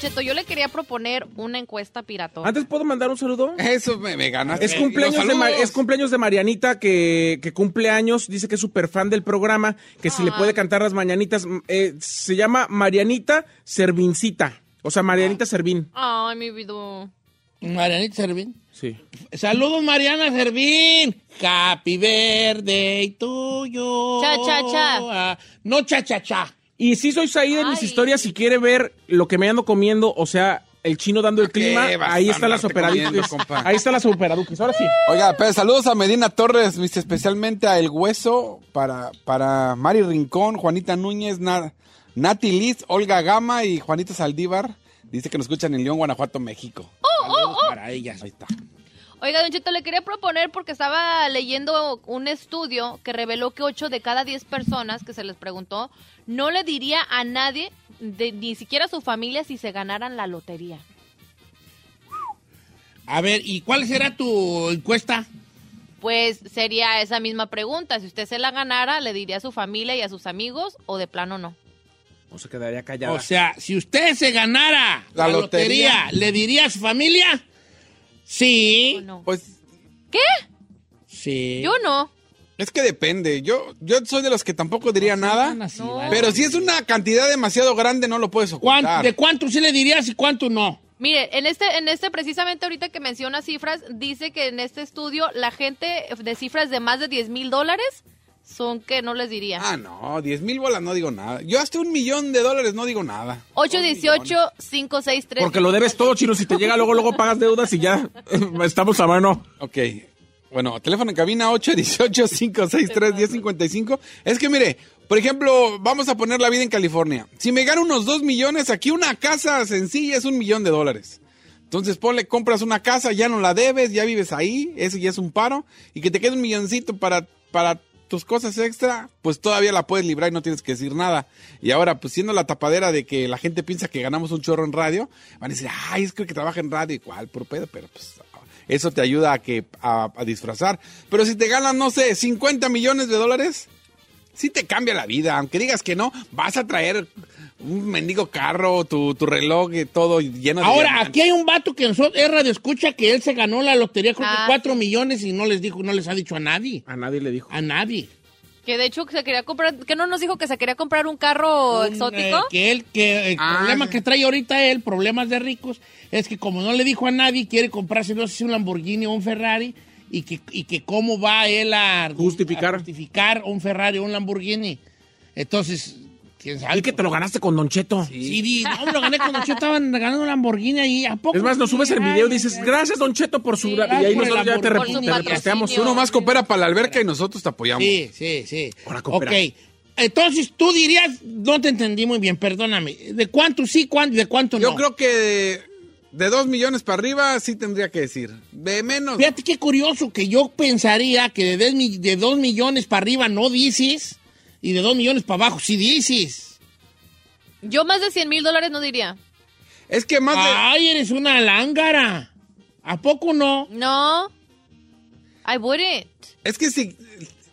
Don Cheto, yo le quería proponer una encuesta piratona. Antes puedo mandar un saludo. Eso me, me ganaste. Es cumpleaños, de, Ma- es cumpleaños de Marianita que, que cumple años. Dice que es súper fan del programa, que si le puede cantar las mañanitas. eh, se llama Marianita Servincita. O sea, Marianita Servín. Ay, mi vida. Marianita Servín. Sí. Saludos, Mariana Servín. Happy birthday tuyo. Cha, cha, cha. No cha, cha, cha. Y sí soy Said en mis historias. Si quiere ver lo que me ando comiendo, o sea, el chino dando el ¿Qué clima, ahí están las andarte comiendo, operaduques. compa? Ahí están las operaduques. Ahora sí. Oiga, pero saludos a Medina Torres, viste, especialmente a El Hueso, para, para Mari Rincón, Juanita Núñez, Na- Nati Liz, Olga Gama y Juanita Saldívar. Dice que nos escuchan en León, Guanajuato, México. Saludos para ellas. Ahí está. Oiga, Don Cheto, le quería proponer porque estaba leyendo un estudio que reveló que 8 de cada 10 personas que se les preguntó no le diría a nadie, de- ni siquiera a su familia, si se ganaran la lotería. A ver, ¿y cuál será tu encuesta? Pues sería esa misma pregunta. Si usted se la ganara, ¿le diría a su familia y a sus amigos o de plano no? O se quedaría callada. O sea, si usted se ganara la, La lotería, lotería. ¿le diría a su familia? Sí. Pues ¿Qué? Sí. Yo no. Es que depende. Yo, yo soy de los que tampoco diría nada. Así, No. ¿vale? Pero si es una cantidad demasiado grande, no lo puedes ¿Cuánto- ocultar. ¿De cuánto sí le dirías y cuánto no? Mire, en este, en este precisamente ahorita que menciona cifras, dice que en este estudio la gente de cifras de más de 10 mil dólares son que no les diría. Ah, no, 10 mil bolas no digo nada. Yo hasta un millón de dólares no digo nada. 818-563. Porque lo debes todo, chino. Si te llega luego, luego pagas deudas y ya estamos a mano. Ok. Bueno, teléfono en cabina 818-563-1055. Es que mire, por ejemplo, vamos a poner la vida en California. Si me gano unos 2 millones, aquí una casa sencilla es un millón de dólares. Entonces ponle, compras una casa, ya no la debes, ya vives ahí, ese ya es un paro. Y que te quede un milloncito para, para tus cosas extra, pues todavía la puedes librar y no tienes que decir nada. Y ahora, pues siendo la tapadera de que la gente piensa que ganamos un chorro en radio, van a decir, ay, es que que trabaja en radio igual, por pedo, pero pues eso te ayuda a que a, a disfrazar. Pero si te ganan, no sé, 50 millones de dólares, sí te cambia la vida. Aunque digas que no, vas a traer un mendigo carro, tu, tu reloj y todo lleno de... Ahora, diamantes. aquí hay un vato que nosotros, es radio escucha que él se ganó la lotería creo que Ah, 4 millones y no les dijo, no les ha dicho a nadie. A nadie le dijo. A nadie. Que de hecho se quería comprar, que no nos dijo que se quería comprar un carro Un, exótico. eh, que él, que el Ah, problema que trae ahorita él, problemas de ricos, es que como no le dijo a nadie, quiere comprarse, no sé si un Lamborghini o un Ferrari, y que, y que cómo va él a Justificar. a justificar un Ferrari o un Lamborghini. Entonces, quién sabe. Di que te lo ganaste con Don Cheto. Sí, di, no, me lo gané cuando yo estaba ganando un Lamborghini ahí. ¿A poco? Es más, nos subes el video y dices, gracias, Don Cheto, por su... Sí, y ahí nosotros ya te, reposteamos. Uno más coopera para la alberca y nosotros te apoyamos. Sí, sí, sí. Ahora ok. coopera. Entonces, tú dirías, no te entendí muy bien, perdóname. ¿De cuánto sí, cuánto, de cuánto Yo no? creo que de 2 millones para arriba sí tendría que decir. De menos... Fíjate qué curioso que yo pensaría que de, 10 mi- de 2 millones para arriba no dices y de 2 millones para abajo sí dices. Yo más de 100 mil dólares no diría. Es que más de... Ay, eres una lángara. ¿A poco no? No. I wouldn't. Es que si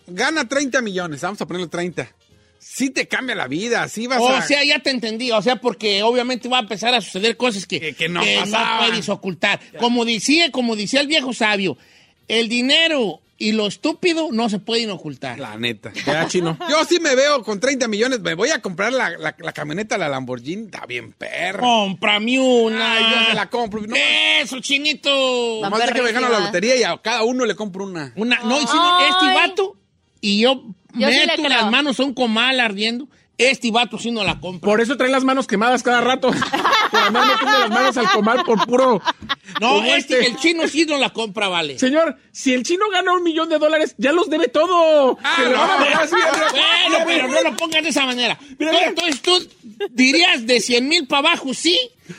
gana 30 millones, vamos a ponerle 30. sí te cambia la vida, sí vas O a... sea, ya te entendí. O sea, porque obviamente va a empezar a suceder cosas que, Que- que no pasaban. puedes ocultar. Como decía, como decía el viejo sabio, el dinero y lo estúpido no se pueden ocultar. La neta. Ya, chino. Yo sí me veo con 30 millones, me voy a comprar la, la- la camioneta, la Lamborghini, está bien perra. Cómprame una. Ay, yo se la compro. No, Eso, chinito. La Nomás de que me gano la lotería y a cada uno le compro una. Una, no, y si no, Ay. este vato y yo, Yo meto las manos a un comal ardiendo, este vato sí no la compra. Por eso trae las manos quemadas cada rato. Por andar metiendo las manos al comal por puro. no, este, este. el chino sí no la compra, vale. Señor, si el chino gana un millón de dólares, ya los debe todo. Ah, Bueno, pero no lo pongas de esa manera. Mira, mira. Entonces tú dirías de 100 mil para abajo sí,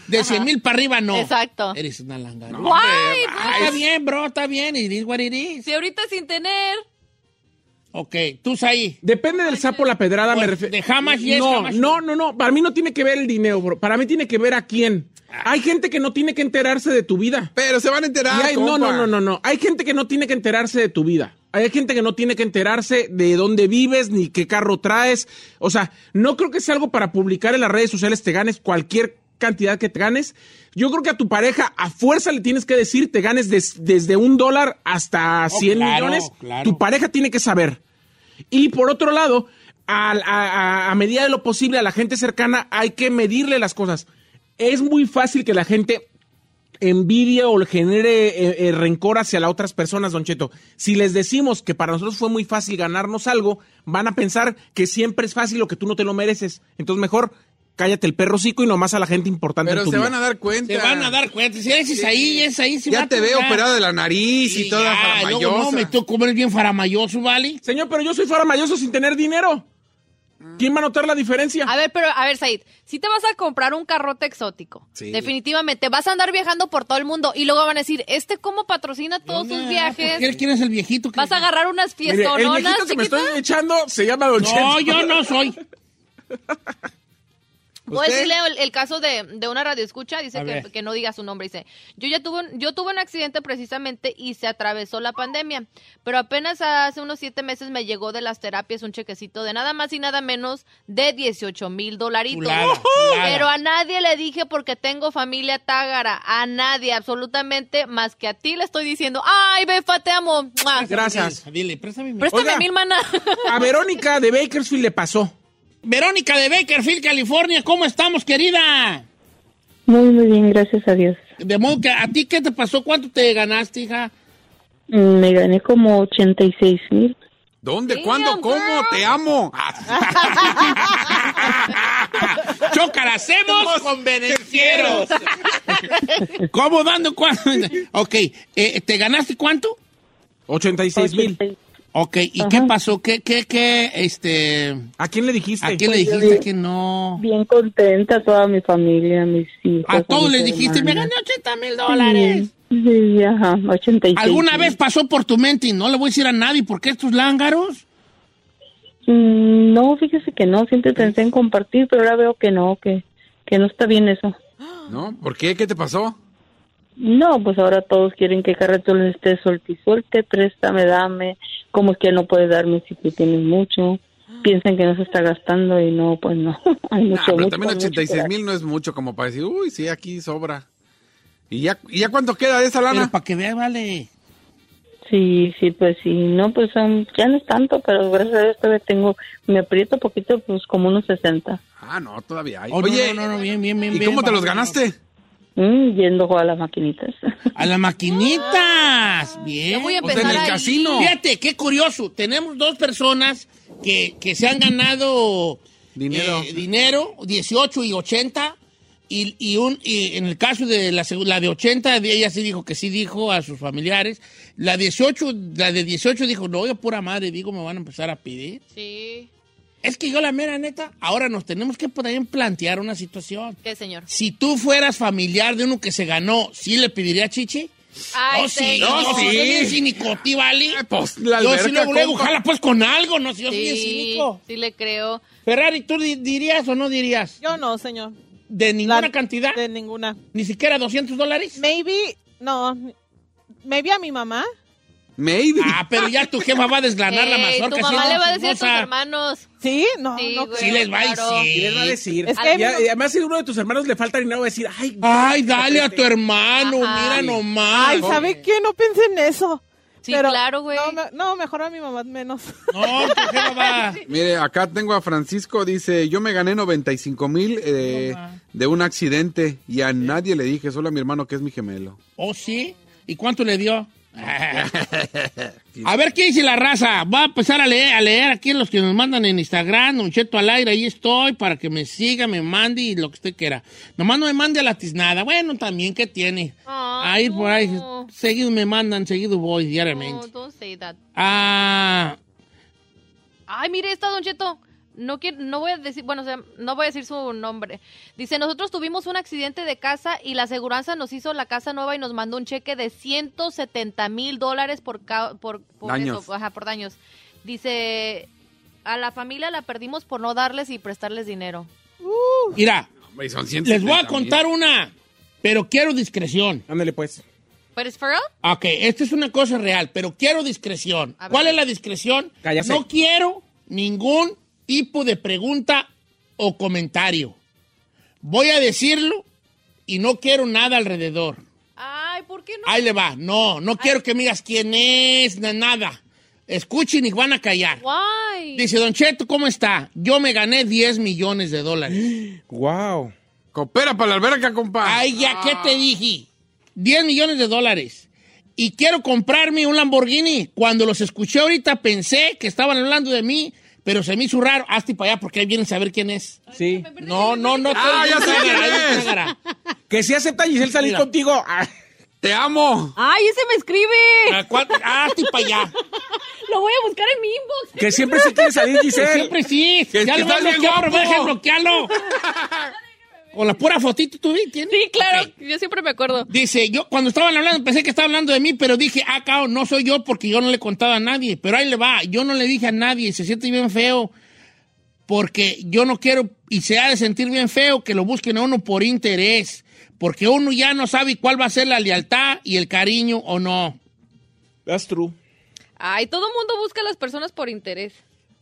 de 100 mil para arriba no. Exacto. Eres una langara. Guay, Ah, está bien, bro, está bien. It is what it is. Si ahorita sin tener. Ok, tú ahí. Depende del sapo la pedrada, Pues, me refiero. de how much yes, no, no, no, no. Para mí no tiene que ver el dinero, bro. Para mí tiene que ver a quién. Hay gente que no tiene que enterarse de tu vida. Pero se van a Y enterar, hay- no, no, no, no, no. Hay gente que no tiene que enterarse de tu vida. Hay gente que no tiene que enterarse de dónde vives ni qué carro traes. O sea, no creo que sea algo para publicar en las redes sociales, te ganes cualquier cantidad que te ganes. Yo creo que a tu pareja a fuerza le tienes que decir, te ganes des- desde un dólar hasta 100 claro, millones. claro. Tu pareja tiene que saber. Y por otro lado, a, a- a medida de lo posible a la gente cercana hay que medirle las cosas. Es muy fácil que la gente envidie o genere eh, eh, rencor hacia las otras personas, Don Cheto. Si les decimos que para nosotros fue muy fácil ganarnos algo, van a pensar que siempre es fácil o que tú no te lo mereces. Entonces mejor cállate el perro cico y nomás a la gente importante Pero en tu se vida. van a dar cuenta. Se van a dar cuenta. Si eres ahí, es ahí. sí va Ya te veo operado de la nariz y toda ya, luego, No, faramayosa. me tocó eres bien faramayoso, ¿vale? Señor, pero yo soy faramayoso sin tener dinero. ¿Quién va a notar la diferencia? A ver, pero, a ver, Said, si te vas a comprar un carrote exótico, Sí. definitivamente vas a andar viajando por todo el mundo y luego van a decir, ¿este cómo patrocina todos sus ¿Por viajes? qué- ¿Quién es el viejito? que- Vas a agarrar unas Mire, el fiestononas, viejito que me estoy echando se llama Don. No, yo no soy. Voy a decirle el, el caso de, de una radioescucha, dice que, no diga su nombre, dice, yo ya tuve, un- yo tuve un accidente precisamente y se atravesó la pandemia, pero apenas hace unos siete meses me llegó de las terapias un chequecito de nada más y nada menos de 18 mil dolaritos. Chulada, chulada. Pero a nadie le dije porque tengo familia tágara, a nadie, absolutamente, más que a ti le estoy diciendo, ay, Befa, te amo. Gracias. Dile, préstame mi- Préstame Oiga. mil, mana. A Verónica de Bakersfield le pasó. Verónica de Bakerfield, California, ¿cómo estamos, querida? Muy, muy bien, gracias a Dios. De modo que, ¿a ti qué te pasó? ¿Cuánto te ganaste, hija? Mm, Me gané como 86 mil. ¿Dónde? Damn, ¿Cuándo? ¿Cómo? girl. Te amo. ¡Chocar, hacemos convenencieros! ¿Cómo dando cuánto? ok, eh, ¿te ganaste cuánto? 86 mil. Ok, ¿y Ajá. qué pasó? ¿Qué, qué, qué, este... ¿A quién le dijiste? ¿A quién le dijiste que no? Bien contenta, toda mi familia, mis hijos. A todos les dijiste, me hermanas. gané 80 mil dólares. Sí, sí, ajá, 86 ¿Alguna vez pasó por tu mente y no le voy a decir a nadie por qué estos lángaros? Mm, No, fíjese que no, siempre pensé en compartir, pero ahora veo que no, que, que no está bien eso. ¿No? ¿Por qué? ¿Qué te pasó? No, pues ahora todos quieren que Carreto les esté suelte y suelte, préstame, dame, como es que no puede darme si tú tienes mucho, piensan que no se está gastando y no, pues no, hay mucho, Ah, pero mucho, también mucho 86 que mil no es mucho como para decir, uy, sí, aquí sobra. ¿Y ya, ¿y ya cuánto queda de esa Pero lana? para que vea, vale. Sí, sí, pues sí, no, pues um, ya no es tanto, pero gracias a Dios todavía tengo, me aprieto poquito, pues como unos 60, Ah, no, todavía hay. Oh, Oye, no, no, no, bien, bien, bien. ¿y bien, cómo te los ganaste? Mm, yendo a las maquinitas. A las maquinitas. Bien. Ya voy a O sea, en el ahí. casino. Fíjate, qué curioso. Tenemos dos personas que, que se han ganado Dinero. eh, dinero, 18 y 80. Y, y, un, y en el caso de la, de 80, de ella sí dijo que sí dijo a sus familiares. La 18, la de 18 dijo, no, yo pura madre, digo, me van a empezar a pedir. Sí. Es que yo la mera neta, ahora nos tenemos que también plantear una situación. ¿Qué, señor? Si tú fueras familiar de uno que se ganó, ¿sí le pediría chichi? Ay, oh, sí, señor. no, No, sí. sí. Soy bien cínico, pues, la yo sí luego, luego, jala pues con algo, no sé, yo soy bien Sí, cínico. sí le creo. Ferrari, ¿tú di- dirías o no dirías? Yo no, señor. ¿De ninguna La- cantidad? De ninguna. ¿Ni siquiera 200 dólares? Maybe, no, maybe a mi mamá. Maybe. Ah, pero ya tu jefa va a desgranar la mazorca. tu mamá ¿no? le va a decir a tus hermanos. ¿Sí? No, Sí, no. güey. Sí les va a claro. decir. Y les va a decir. Es que- Y a- y además, si uno de tus hermanos le falta dinero, va a decir, ay, Ay, dale a tu hermano, Ajá. mira nomás. Ay, ¿sabe qué? No pensé en eso. Sí, Pero- claro, güey. No, me- no, mejor a mi mamá menos. No, tu jefa va. Mire, acá tengo a Francisco, dice, yo me gané 95 mil eh, de un accidente y a nadie le dije, solo a mi hermano que es mi gemelo. ¿Oh, sí? ¿Y cuánto le dio? A ver qué dice la raza. Va a empezar a leer, a leer aquí los que nos mandan en Instagram, Don Cheto al aire, ahí estoy, para que me siga, me mande y lo que usted quiera. Nomás no me mande a la tiznada. Bueno, también, ¿qué tiene? Ay, ahí por ahí, seguido me mandan, seguido voy No, diariamente. don't say that. Ah, Ay, mire esta, Don Cheto. No, quiero, no voy a decir, bueno, o sea, no voy a decir su nombre. Dice, nosotros tuvimos un accidente de casa y la aseguranza nos hizo la casa nueva y nos mandó un cheque de 170 mil dólares por, ca- por, por Daños. eso, ajá, por daños. Dice, a la familia la perdimos por no darles y prestarles dinero. mira, Hombre, son les voy a 170,000. contar una, pero quiero discreción. ándale pues. ¿Pero es for real? Ok, esta es una cosa real, pero quiero discreción. ¿Cuál es la discreción? Cállate. No quiero ningún tipo de pregunta o comentario. Voy a decirlo y no quiero nada alrededor. Ay, ¿por qué no? Ahí le va. No, no quiero que me digas quién es, na- nada. Escuchen y van a callar. Why? Dice, Don Cheto, ¿cómo está? Yo me gané 10 millones de dólares. Wow. Coopera para la alberca, compa. Ay, ya, ¿qué te dije? 10 millones de dólares. Y quiero comprarme un Lamborghini. Cuando los escuché ahorita pensé que estaban hablando de mí, pero se me hizo raro. Hazte para allá porque ahí vienen a saber quién es. Sí. No, no, no. Ah, ya sé quién es. Que si acepta Giselle salir Mira. contigo. Ah, Te amo. Ay, ese me escribe. ¿A cuál- Hazte para allá. Lo voy a buscar en mi inbox. que siempre se quiere salir Giselle. Siempre sí. Que- ya que lo voy a bloquear, pero bloquearlo. Con la pura fotito tú vi, ¿tienes? Sí, claro, yo siempre me acuerdo. Dice, yo cuando estaban hablando, pensé que estaban hablando de mí, pero dije, ah, cao, no soy yo porque yo no le he contado a nadie. Pero ahí le va, yo no le dije a nadie, se siente bien feo, porque yo no quiero, y se ha de sentir bien feo que lo busquen a uno por interés, porque uno ya no sabe cuál va a ser la lealtad y el cariño o no. That's true. Ay, todo mundo busca a las personas por interés.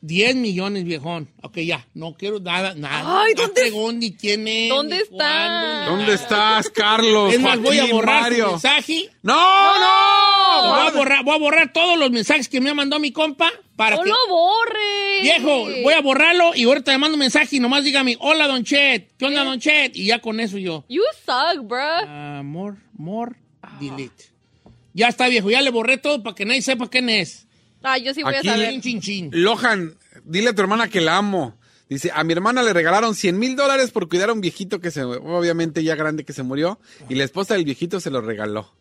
10 millones, viejón. Ok, ya, no quiero nada, nada. Ay, no ¿dónde- pregunto ni quién es. ¿Dónde ni está? cuándo, ni ¿Dónde nada. estás, Carlos? Es más, voy a borrar su Mario? mensaje. ¡No, no! Voy a, borrar, voy a borrar todos los mensajes que me ha mandado mi compa para ¡No que... lo borre! Viejo, voy a borrarlo y ahorita le mando un mensaje y nomás dígame, hola, Don Chet, ¿qué onda, Don Chet? Y ya con eso yo. You suck, bro. Amor, more, delete. Ya está, viejo, ya le borré todo para que nadie sepa quién es. Ay, yo sí voy Aquí- a saber. Chin, chin, chin. Lohan, dile a tu hermana que la amo. Dice, a mi hermana le regalaron 100 mil dólares por cuidar a un viejito que se, obviamente ya grande que se murió, y la esposa del viejito se lo regaló.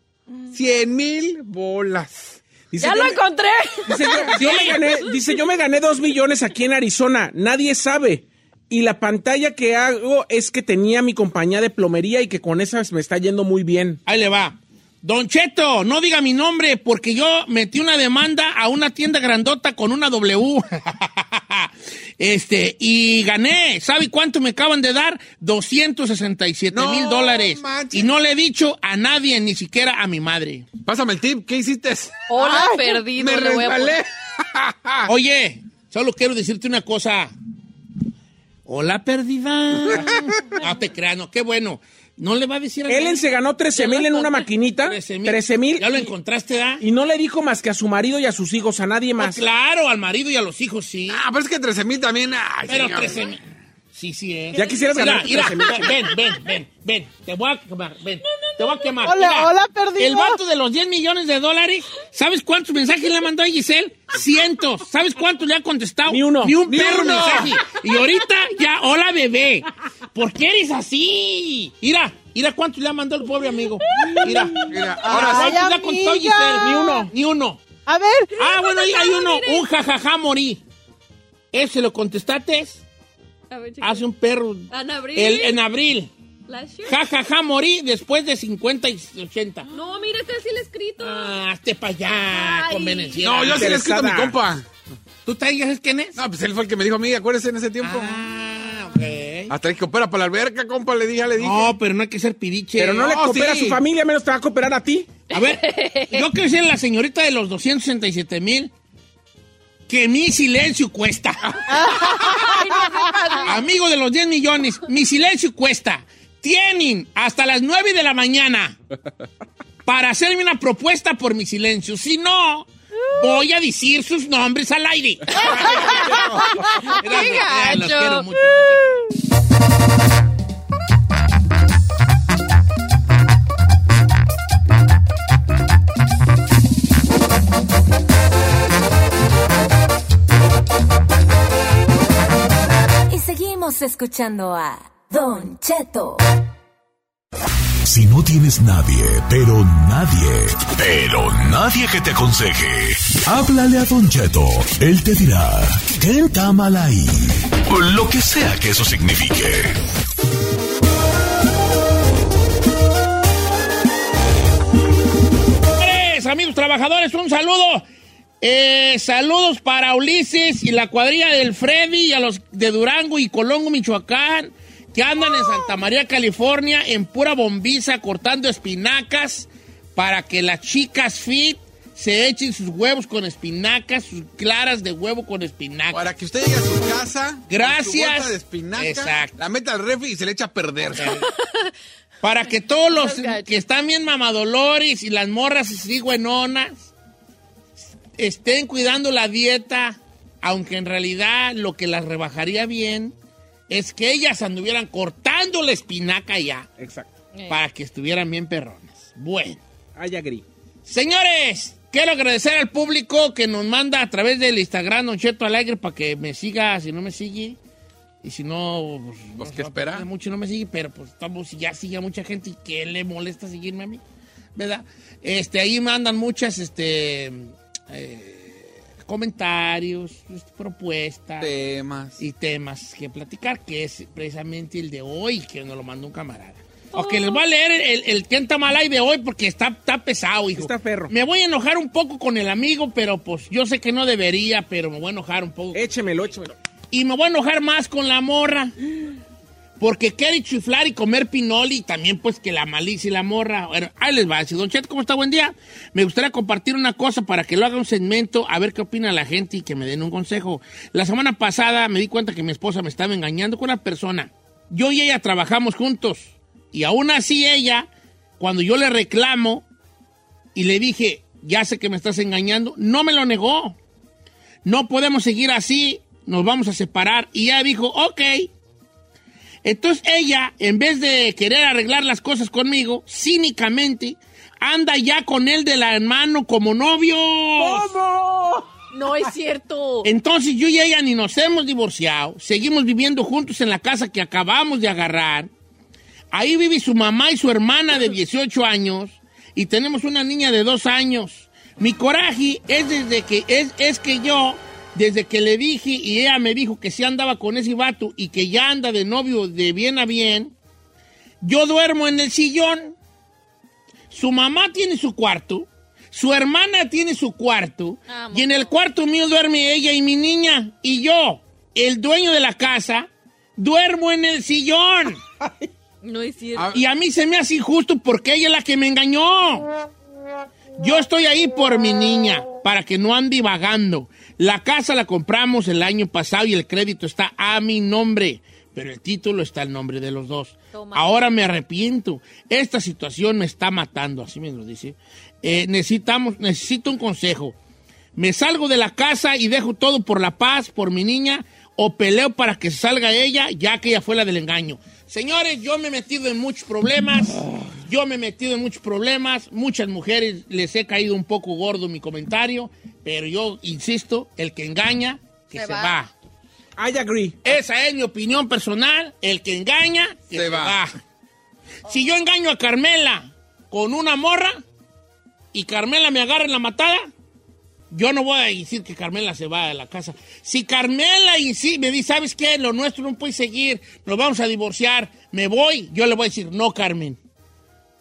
100 mil bolas. Dice, ¡Ya lo me- encontré! Dice yo, yo me gané, dice, yo me gané dos millones aquí en Arizona. Nadie sabe. Y la pantalla que hago es que tenía mi compañía de plomería y que con esa me está yendo muy bien. Ahí le va. Don Cheto, no diga mi nombre porque yo metí una demanda a una tienda grandota con una W. este, y gané. ¿Sabe cuánto me acaban de dar? 267 No mil dólares. manches. Y no le he dicho a nadie, ni siquiera a mi madre. Pásame el tip, ¿qué hiciste? Hola, perdido. Me resbalé. Oye, solo quiero decirte una cosa. Hola, perdida. no te creas, no, qué bueno. No le va a decir a Ellen se ganó 13 mil en una maquinita. 13 mil. Ya lo encontraste, ¿ah? Y no le dijo más que a su marido y a sus hijos, a nadie Oh, más. claro, al marido y a los hijos, sí. Ah, pero es que 13 mil también. Ay, Pero señor. 13 mil. Sí, sí es. Ya quisieras Mira, ganar mira, 13,000. ven, ven, ven, ven. Te voy a quemar, ven. Te voy a quemar. Hola, Mira, hola, perdido. El vato de los 10 millones de dólares, ¿sabes cuántos mensajes le mandó a Giselle? Cientos. ¿Sabes cuántos le ha contestado? Ni uno. Ni un Ni perro uno. mensaje. Y ahorita ya, hola, bebé. ¿Por qué eres así? Mira, mira cuántos le ha mandado el pobre amigo. Mira. Mira, Ahora, ¿cuántos le ha contestado amiga. Giselle? Ni uno. Ni uno. A ver. Ah, bueno, ahí hay uno. Un jajaja morí. ¿Ese lo contestaste? A ver. Hace un perro. En abril. El, en abril. Ja, ja, ja, morí después de 50 y 80. No, mira, este sí lo he escrito. Ah, hazte para allá. No, yo sí le he escrito a mi compa. ¿Tú te digas quién es? No, pues él fue el que me dijo a mí, acuérdese en ese tiempo. Ah, ok. Hasta ahí que opera para la alberca, compa, le dije, ya le dije. No, pero no hay que ser pidiche. Pero no, le coopera sí. a su familia, menos te va a cooperar a ti. A ver, yo quiero a la señorita de los 267 mil que mi silencio cuesta. Amigo de los 10 millones, mi silencio cuesta. Tienen hasta las 9 de la mañana para hacerme una propuesta por mi silencio. Si no, voy a decir sus nombres al aire. Gracias, los gacho! quiero mucho. Y seguimos escuchando a Don Cheto. Si no tienes nadie, pero nadie, pero nadie que te aconseje, háblale a Don Cheto. Él te dirá, ¿qué está mal ahí? O Lo que sea que eso signifique. Amigos trabajadores, un saludo. Eh, saludos para Ulises y la cuadrilla del Freddy y a los de Durango y Colongo, Michoacán, que andan en Santa María, California, en pura bombiza, cortando espinacas para que las chicas fit se echen sus huevos con espinacas, sus claras de huevo con espinacas. Para que usted llegue a su casa. Gracias. con su bolsa de espinaca, Exacto. La meta al refri y se le echa a perder. Para que todos los que están bien mamadolores y las morras así buenonas estén cuidando la dieta, aunque en realidad lo que las rebajaría bien es que ellas anduvieran cortando la espinaca ya Exacto. para que estuvieran bien perronas. Bueno, I agree. señores, quiero agradecer al público que nos manda a través del Instagram Don Cheto Alegre para que me siga, si no me sigue. Y si no, pues, Pues, no ¿qué se va a espera? Mucho no me sigue, pero pues estamos, ya sigue a mucha gente y que le molesta seguirme a mí, ¿verdad? Este, ahí mandan muchas, este, eh, comentarios, propuestas Temas. y temas que platicar, que es precisamente el de hoy, que nos lo mandó un camarada. Ok, les voy a leer el, el, el Quién está mal ahí de hoy porque está, está pesado, hijo. Está perro. Me voy a enojar un poco con el amigo, pero pues yo sé que no debería, pero me voy a enojar un poco. Échemelo, échemelo. Y me voy a enojar más con la morra. Porque quiere chiflar y comer pinoli y también pues que la malicia y la morra. Bueno, ahí les va. Dice, Don Chet, ¿cómo está? Buen día. Me gustaría compartir una cosa para que lo haga un segmento, a ver qué opina la gente y que me den un consejo. La semana pasada me di cuenta que mi esposa me estaba engañando con una persona. Yo y ella trabajamos juntos. Y aún así ella, cuando yo le reclamo y le dije, ya sé que me estás engañando, no me lo negó. No podemos seguir así, nos vamos a separar. Y ella dijo, ok. Entonces ella, en vez de querer arreglar las cosas conmigo, cínicamente, anda ya con él de la mano como novio. No es cierto. Entonces yo y ella ni nos hemos divorciado, seguimos viviendo juntos en la casa que acabamos de agarrar. Ahí vive su mamá y su hermana de 18 años y tenemos una niña de 2 años. Mi coraje es desde que es, es que yo desde que le dije y ella me dijo que sí andaba con ese vato y que ya anda de novio de bien a bien, yo duermo en el sillón. Su mamá tiene su cuarto, su hermana tiene su cuarto Amo. y en el cuarto mío duerme ella y mi niña y yo, el dueño de la casa, duermo en el sillón. No es cierto. Ah, Y a mí se me hace injusto porque ella es la que me engañó. Yo estoy ahí por mi niña, para que no ande vagando. La casa la compramos el año pasado y el crédito está a mi nombre, pero el título está al nombre de los dos. Toma. Ahora me arrepiento. Esta situación me está matando, así me lo dice. Eh, necesitamos, necesito un consejo. ¿Me salgo de la casa y dejo todo por la paz, por mi niña, o peleo para que salga ella, ya que ella fue la del engaño? Señores, yo me he metido en muchos problemas. Yo me he metido en muchos problemas. Muchas mujeres les he caído un poco gordo mi comentario, pero yo insisto, el que engaña, que se, Se va. va. I agree. Esa es mi opinión personal. El que engaña, que se, Se va. va. Si yo engaño a Carmela con una morra y Carmela me agarra en la matada, yo no voy a decir que Carmela se va de la casa. Si Carmela y sí me dice, ¿sabes qué? Lo nuestro no puede seguir, nos vamos a divorciar, me voy, yo le voy a decir, no, Carmen,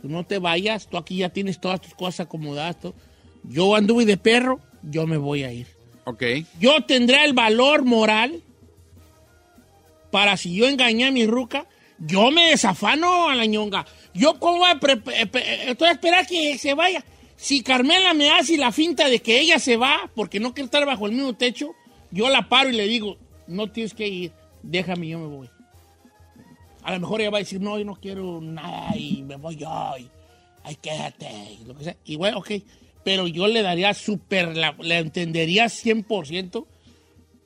tú no te vayas, tú aquí ya tienes todas tus cosas acomodadas. todo. Yo anduve de perro, yo me voy a ir. Ok. Yo tendré el valor moral para si yo engañé a mi ruca, yo me desafano a la ñonga. Yo cómo voy a, pe- pe- estoy a esperar que se vaya. si Carmela me hace la finta de que ella se va porque no quiere estar bajo el mismo techo, yo la paro y le digo, no tienes que ir, déjame, yo me voy. A lo mejor ella va a decir, no, yo no quiero nada y me voy yo. Y, Ay, quédate, y lo que sea. Y bueno, ok. Pero yo le daría súper, la- le entendería 100%.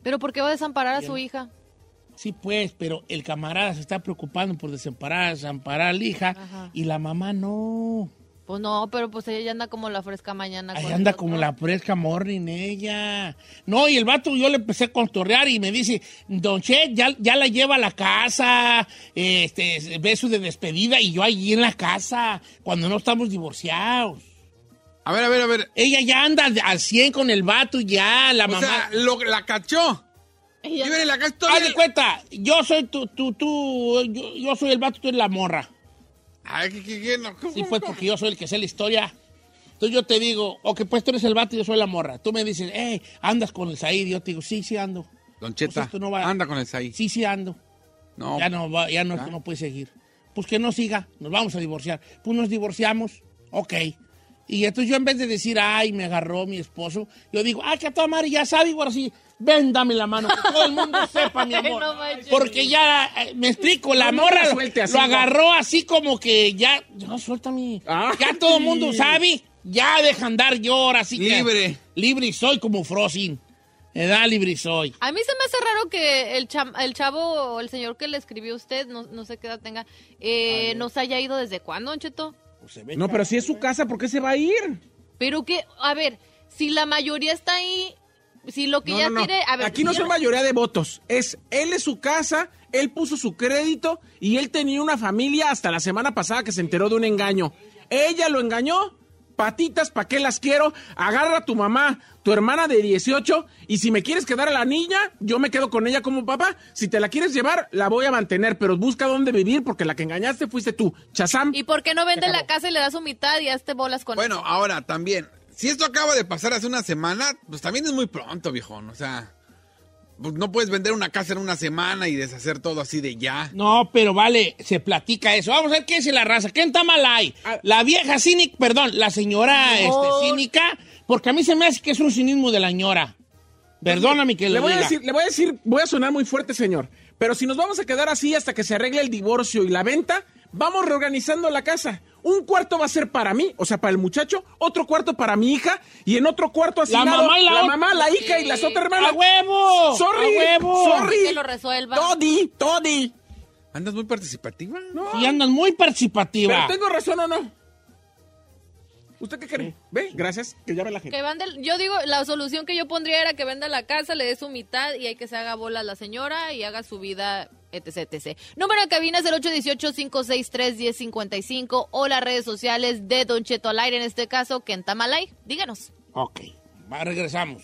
¿Pero por qué va a desamparar a su hija? Sí, pues, pero el camarada se está preocupando por desamparar, desamparar a la hija Ajá. y la mamá no. Pues no, pero pues ella ya anda como la fresca mañana. Ahí anda como la fresca morning ella. No, y el vato yo le empecé a contorrear y me dice, Don Che, ya, ya la lleva a la casa, este, beso de despedida y yo allí en la casa, cuando no estamos divorciados. A ver, a ver, a ver. Ella ya anda al- al 100 con el vato ya, la O mamá. sea, lo- la cachó. Ella- Vive en la casa Haz de cuenta, yo soy tú, tú, tú, yo, yo soy el vato, tú eres la morra. Ay, ¿qué, qué, qué? No, ¿cómo? Sí, pues porque yo soy el que sé la historia. Entonces yo te digo, ok, pues tú eres el vato y yo soy la morra. Tú me dices, hey, andas con el Said. Yo te digo, sí, sí ando. Don Cheta, Pues esto no va- anda con el Saí. Sí, sí ando. No, Ya no, va- ya no, esto no puede seguir. Pues que no siga, nos vamos a divorciar. Pues nos divorciamos, ok. Y entonces yo en vez de decir, ay, me agarró mi esposo, yo digo, ay, que a toda madre ya sabe, ahora sí, ven, dame la mano, que todo el mundo sepa, mi amor. No. Porque ya, eh, me explico, la No, morra lo, suelte así, lo no. agarró así como que ya, no, suéltame. Ah, ya todo el mundo sabe, ya deja andar yo ahora sí que- Libre. Libre soy como Frozen. Edad libre soy. A mí se me hace raro que el, cham- el chavo o el señor que le escribió a usted, no, no sé qué edad tenga, eh, no se haya ido desde cuándo, Don Cheto. Pues se ve No, pero si es su casa, ¿por qué se va a ir? Pero que, a ver, si la mayoría está ahí, si lo que No, ya no, no. tiene... A ver, Aquí no son mayoría de votos. Es él es su casa, él puso su crédito y él tenía una familia hasta la semana pasada que se enteró de un engaño. Ella lo engañó. Patitas, ¿para qué las quiero? Agarra a tu mamá, tu hermana de 18, y si me quieres quedar a la niña, yo me quedo con ella como papá. Si te la quieres llevar, la voy a mantener, pero busca dónde vivir porque la que engañaste fuiste tú. Chazam. ¿Y por qué no vende la casa y le da su mitad y hazte bolas con Bueno, eso? ahora también, si esto acaba de pasar hace una semana, pues también es muy pronto, viejón. O sea, no puedes vender una casa en una semana y deshacer todo así de ya. No, pero vale, se platica eso. Vamos a ver qué es la raza. ¿Quién está mal ahí? Ah. La vieja cínica, perdón, la señora este, cínica, porque a mí se me hace que es un cinismo de la ñora. Perdóname que le lo voy a decir, le voy a decir, voy a sonar muy fuerte, señor. Pero si nos vamos a quedar así hasta que se arregle el divorcio y la venta, vamos reorganizando la casa. Un cuarto va a ser para mí, o sea, para el muchacho, otro cuarto para mi hija y en otro cuarto asignado mamá y la otra. mamá, la hija y las otras hermanas. ¡A huevo! Sorry, ¡A huevo! sorry. Que lo resuelva. Todi, Todi. ¿Andas muy participativa? No, Y andan muy pero participativa. tengo razón o no. ¿Usted qué cree? ¿Ve? Gracias, que llame la gente. Que vende, yo digo, la solución que yo pondría era que venda la casa, le dé su mitad y hay que se haga bolas la señora y haga su vida, etc, etc. Número de cabina es el 818-563-1055 o las redes sociales de Don Cheto al aire, en este caso, Kentamalay. Díganos. Ok, va, regresamos.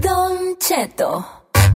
Don Cheto.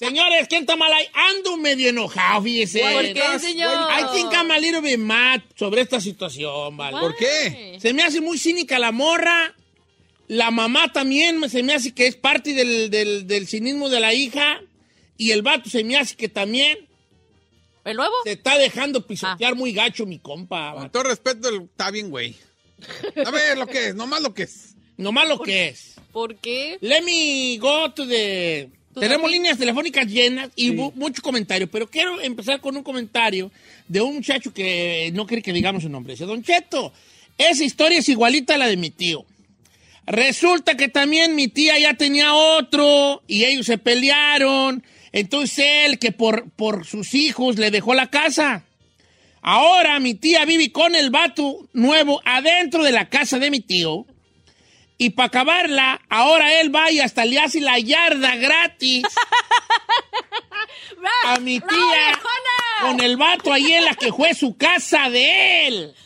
Señores, ¿quién está mal ahí? Ando medio enojado, fíjese. ¿Por qué, señor? I think I'm a little bit mad sobre esta situación, ¿vale? ¿Por qué? Se me hace muy cínica la morra. La mamá también se me hace que es parte del, del, del cinismo de la hija. Y el vato se me hace que también ¿El nuevo? se está dejando pisotear muy gacho mi compa. Con todo respeto, está bien, güey. A ver lo que es, nomás lo que es. Nomás lo que es. ¿Por qué? Let me go to the... Tenemos the- líneas telefónicas llenas y mu- mucho comentario, pero quiero empezar con un comentario de un muchacho que no quiere que digamos su nombre. Dice, Don Cheto, esa historia es igualita a la de mi tío. Resulta que también mi tía ya tenía otro y ellos se pelearon. Entonces él, que por, por sus hijos le dejó la casa. Ahora mi tía vive con el vato nuevo adentro de la casa de mi tío. Y para acabarla, ahora él va y hasta le hace la yarda gratis a mi tía con el vato ahí en la que fue su casa de él.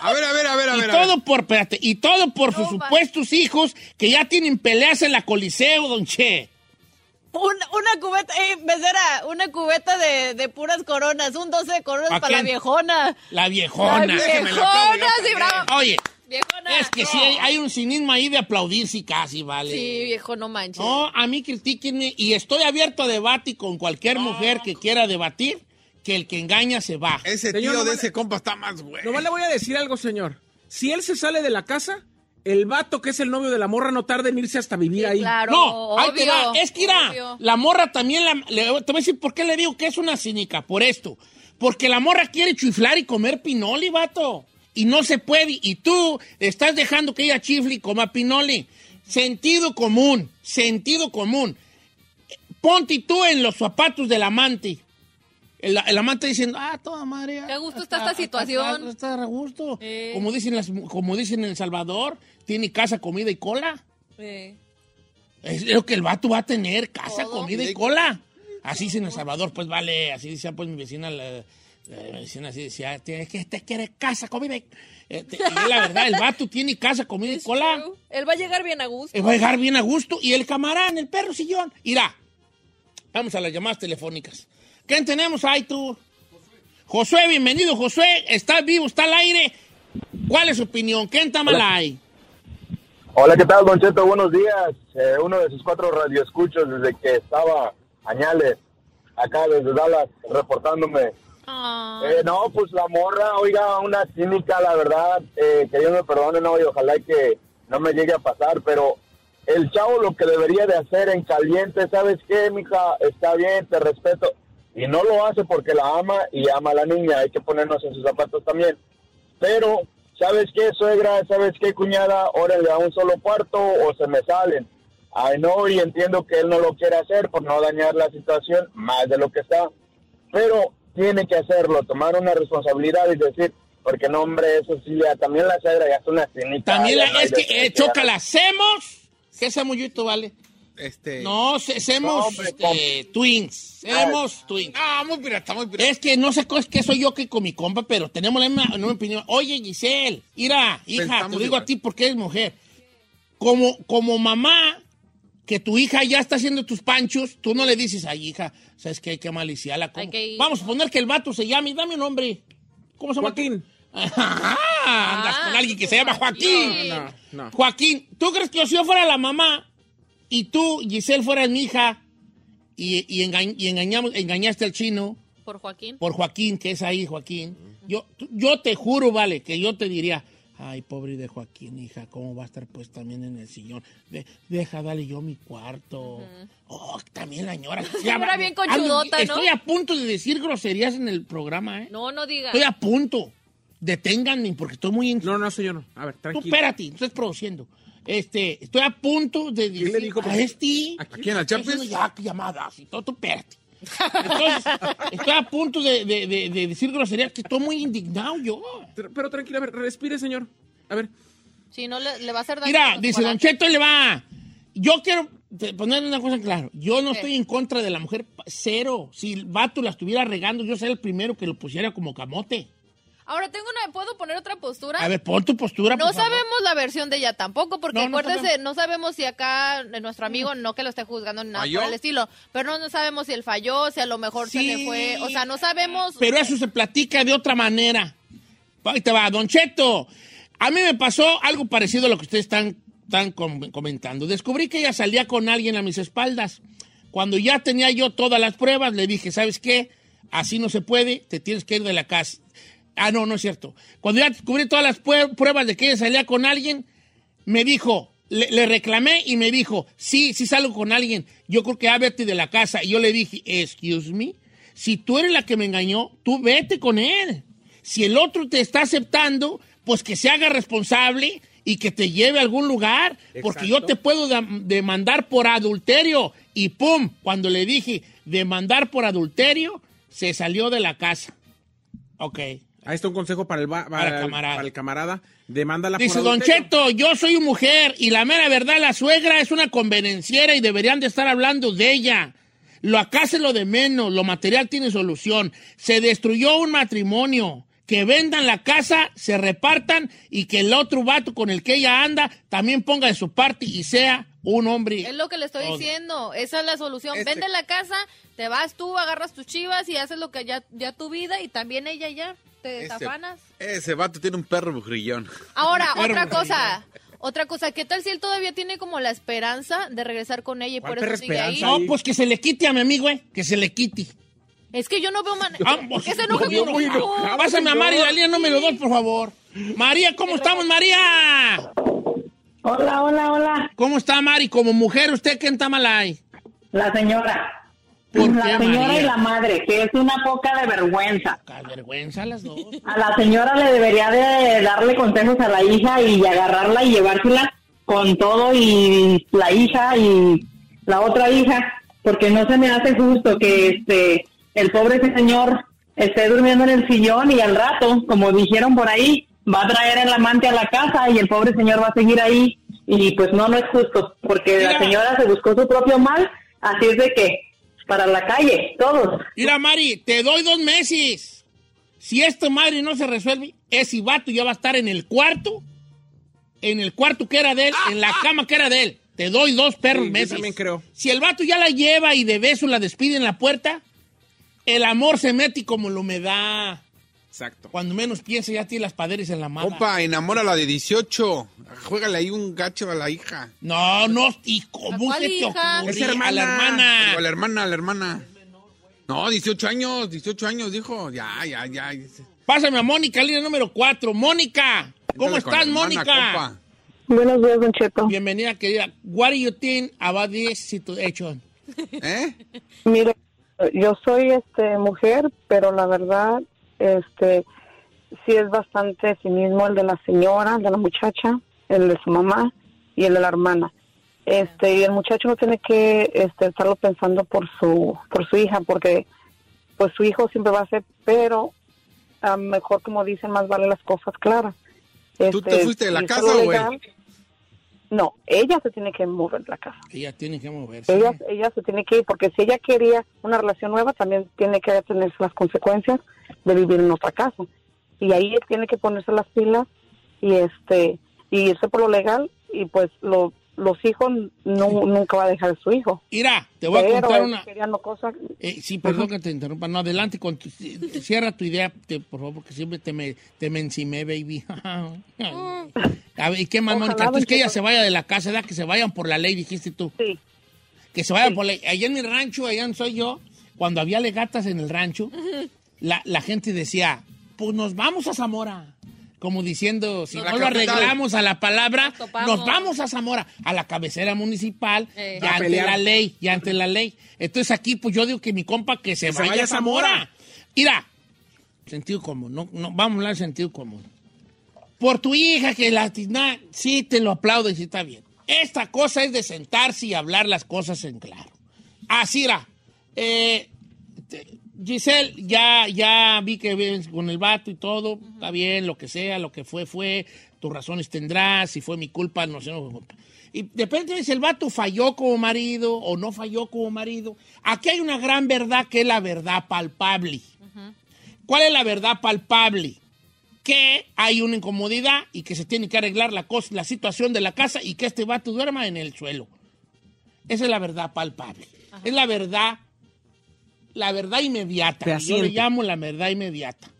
A ver, a ver, a ver, a Y ver. ver. todo por, espérate, y todo por sus supuestos hijos que ya tienen peleas en la Coliseo, don Che. Una, una cubeta, eh, mesera, una cubeta de, de puras coronas, un 12 de coronas ¿Pa para la quién? viejona. La viejona. La viejona, sí, bravo. Oye, Viejona. es que sí hay, hay un cinismo ahí de aplaudir, sí, casi, vale. Sí, viejo, no manches. No, a mí critíquenme y estoy abierto a debate con cualquier mujer que quiera debatir, que el que engaña se va. Ese Señor, tío no de ese compa está más güey. Nomás le voy a decir algo, señor. Si él se sale de la casa, el vato que es el novio de la morra no tarda en irse hasta vivir ahí. Claro, No, ahí te va. Es que irá. La morra también la. Le, te voy a decir por qué le digo que es una cínica. Por esto. Porque la morra quiere chiflar y comer pinoli, vato. Y no se puede. Y tú estás dejando que ella chifle y coma pinoli. Sentido común. Sentido común. Ponte tú en los zapatos del amante. El, el amante diciendo, ah, toda madre. Qué a gusto está esta situación. Está, a gusto. Eh. Como, dicen las, como dicen en El Salvador, tiene casa, comida y cola. Eh, Es lo que el vato va a tener, casa, Todo. comida y cola. Así dice en El Salvador, pues vale, así decía pues mi vecina, la, la vecina así decía, "Te- que te quiere casa, comida y... eh, te- y es la verdad, el vato tiene casa, comida y cola. true. Él va a llegar bien a gusto. Eh, Va a llegar bien a gusto. Y el camarán, el perro sillón. Irá. Vamos a las llamadas telefónicas. ¿Quién tenemos ahí tú? Josué, bienvenido, Josué. ¿Estás vivo? ¿Está al aire? ¿Cuál es su opinión? ¿Quién está mal ahí? Hola, ¿qué tal, Don Cheto? Buenos días. Eh, uno de sus cuatro radioescuchos desde que estaba Añales, acá desde Dallas, reportándome. Ah, Eh, no, pues la morra, oiga, una cínica, la verdad, eh, que Dios me perdone, no, y ojalá que no me llegue a pasar, pero el chavo lo que debería de hacer en caliente, ¿sabes qué, mija? Está bien, te respeto. Y no lo hace porque la ama y ama a la niña, hay que ponernos en sus zapatos también. Pero, ¿sabes qué, suegra? ¿Sabes qué, cuñada? Órale a un solo cuarto o se me salen. Ay, no, y entiendo que él no lo quiere hacer por no dañar la situación más de lo que está. Pero tiene que hacerlo, tomar una responsabilidad y decir, porque no, hombre, eso sí, ya, también la suegra ya es una cinita. También ya la- no hay es que, eh, chócala, hacemos. ¿Qué samullito vale? Este. No, se- No, hacemos este, twins. Hacemos twins. Ah, muy pirata, muy pirata. Es que no sé es que soy yo que con mi compa, pero tenemos la misma, la misma opinión. Oye, Giselle, mira, hija, Pensamos te digo igual. a ti porque eres mujer. Como, como mamá, que tu hija ya está haciendo tus panchos, tú no le dices, ay, hija, ¿sabes qué? Qué maliciala. que. Vamos a poner que el vato se llame, dame un nombre. ¿Cómo se llama? Joaquín. Ah, andas Ah, con alguien que se llama Joaquín. No, no. Joaquín, ¿tú crees que si yo fuera la mamá y tú, Giselle, fueras mi hija y, y, enga- y engañamos, engañaste al chino por Joaquín. por Joaquín, que es ahí, Joaquín, yo, yo te juro, vale, que yo te diría, ay, pobre de Joaquín, hija, ¿cómo va a estar pues también en el sillón? De- deja, dale yo mi cuarto. Oh, también la señora. Señora bien conchudota, ¿no? Estoy a punto de decir groserías en el programa, ¿eh? No, no digas. Estoy a punto. Deténganme porque estoy muy... En... No, no soy yo, no. A ver, Tú tranquilo. espérate, no estás produciendo. Este, estoy a punto de decir le dijo? a este... ¿A quién, Chapis? haciendo ya llamadas y todo, tú espérate. Entonces, estoy a punto de, de- de- de decir groserías que estoy muy indignado yo. Pero tranquilo, a ver, respire, señor. A ver. Si no, le, le va a hacer daño. Mira, dice Don. Cheto, le va. Yo quiero ponerle una cosa en claro. Yo no ¿Qué? estoy en contra de la mujer, cero. Si el vato la estuviera regando, yo sería el primero que lo pusiera como camote. Ahora tengo una. ¿Puedo poner otra postura? A ver, pon tu postura, No por favor. sabemos la versión de ella tampoco, porque No, no acuérdese, sabemos. no sabemos si acá eh, nuestro amigo, no que lo esté juzgando ni nada ¿Falló? por el estilo, pero no, no sabemos si él falló, si a lo mejor se Sí. le fue, o sea, no sabemos. Pero eso se platica de otra manera. Ahí te va, Don Cheto. A mí me pasó algo parecido a lo que ustedes están están com- comentando. Descubrí que ella salía con alguien a mis espaldas. Cuando ya tenía yo todas las pruebas, le dije, ¿sabes qué? Así no se puede, te tienes que ir de la casa. Ah, no, no es cierto. Cuando ya descubrí todas las pruebas de que ella salía con alguien, me dijo, le, le reclamé y me dijo, sí, sí salgo con alguien. Yo creo que ya vete de la casa. Y yo le dije, excuse me, si tú eres la que me engañó, tú vete con él. Si el otro te está aceptando, pues que se haga responsable y que te lleve a algún lugar, porque yo te puedo da- demandar por adulterio. Y pum, cuando le dije demandar por adulterio, se salió de la casa. Ok. Ahí está un consejo para el, para, Para el- camarada. para el camarada. Demándala Dice por Don. Cheto, yo soy mujer y la mera verdad, la suegra es una convenenciera y deberían de estar hablando de ella. Lo acá se lo de menos, lo material tiene solución. Se destruyó un matrimonio. Que vendan la casa, se repartan y que el otro vato con el que ella anda también ponga de su parte y sea un hombre. Es lo que le estoy Todo. diciendo. Esa es la solución. Este- Vende la casa, te vas tú, agarras tus chivas y haces lo que ya, ya tu vida y también ella ya. Te Ese- desafanas. Ese vato tiene un perro bugrillón. Ahora, otra cosa. Otra cosa, ¿qué tal si él todavía tiene como la esperanza de regresar con ella y ¿Cuál por eso sigue ahí? esperanza? No, pues que se le quite a mi amigo, eh, que se le quite. Es que yo no veo man... ¿Por qué pues, se enoja muy conmigo? enojado. Pásame a la línea número dos, por favor. María, ¿cómo estamos, María? Hola, hola, hola. ¿Cómo está, Mari? Como mujer, ¿usted qué en Tamalay? La señora. ¿Por la qué, señora María? y la madre, que es una poca de vergüenza. Qué vergüenza las dos. A la señora le debería de darle consejos a la hija y agarrarla y llevársela con todo y la hija y la otra hija, porque no se me hace justo que este el pobre señor esté durmiendo en el sillón y al rato, como dijeron por ahí, va a traer el amante a la casa y el pobre señor va a seguir ahí y pues no, no es justo, porque Mira. la señora se buscó su propio mal, así es de que para la calle, todos. Mira, Mari, te doy dos meses. Si esta madre no se resuelve, ese vato ya va a estar en el cuarto, en el cuarto que era de él, en la cama que era de él. Te doy dos perros Sí, yo meses. también creo. Si el vato ya la lleva y de beso la despide en la puerta, el amor se mete y como la humedad. Exacto. Cuando menos piensa, ya tiene las paderes en la mano. Compa, enamórala de 18. Juégale ahí un gacho a la hija. No, no, ¿y ¿A cómo se te ocurre? Es hermana. A la hermana. O a la hermana, a la hermana. No, 18 años, 18 años, dijo. Ya, ya, ya. Pásame a Mónica, línea número 4. Mónica, ¿cómo Entonces, estás, Mónica? Buenos días, Don Cheto. Bienvenida, querida. What do you think about this situation? ¿Eh? Mire, yo soy este mujer, pero la verdad, este, sí es bastante cinismo el de la señora, el de la muchacha, el de su mamá y el de la hermana. Este, y el muchacho no tiene que este, estarlo pensando por su, por su hija, porque pues su hijo siempre va a ser, pero a mejor como dicen, más vale las cosas claras. ¿Tú te Este, fuiste de la casa, güey? No, ella se tiene que mover la casa. Ella tiene que moverse. Ella, ella se tiene que ir porque si ella quería una relación nueva también tiene que tener las consecuencias de vivir en otra casa y ahí tiene que ponerse las pilas y este y irse por lo legal y pues lo, los hijos no, nunca va a dejar su hijo Mira, te voy a contar una... cosas Eh, sí, perdón que te interrumpa. No, adelante. Con tu- cierra tu idea, te- por favor, porque siempre te me, te me encimé, baby. A ver, ¿y qué más, Mónica? Don que ella se vaya de la casa, ¿verdad? Que se vayan por la ley, dijiste tú. sí Que se vayan por la ley. Allá en mi rancho, allá donde soy yo, cuando había legatas en el rancho, la, la gente decía, pues nos vamos a Zamora. Como diciendo, si no lo arreglamos a la palabra, Nos vamos a Zamora, a la cabecera municipal, Eh. A ante pelear. la ley, ya ante la ley. Entonces aquí, pues yo digo que mi compa que se, Que se vaya, a Zamora. Zamora. Mira, sentido común, no, no, vamos a hablar de sentido común. Por tu hija que la na, sí te lo aplaudo y sí está bien. Esta cosa es de sentarse y hablar las cosas en claro. Así era. Eh, te- Giselle, ya, ya vi que vives con el vato y todo. Está bien, lo que sea, lo que fue, fue. Tus razones tendrás. Si fue mi culpa, no sé, no fue culpa. Y de repente si el vato falló como marido o no falló como marido. Aquí hay una gran verdad que es la verdad palpable. ¿Cuál es la verdad palpable? Que hay una incomodidad y que se tiene que arreglar la, cosa, la situación de la casa y que este vato duerma en el suelo. Esa es la verdad palpable. Es la verdad, la verdad inmediata. Yo le llamo la verdad inmediata.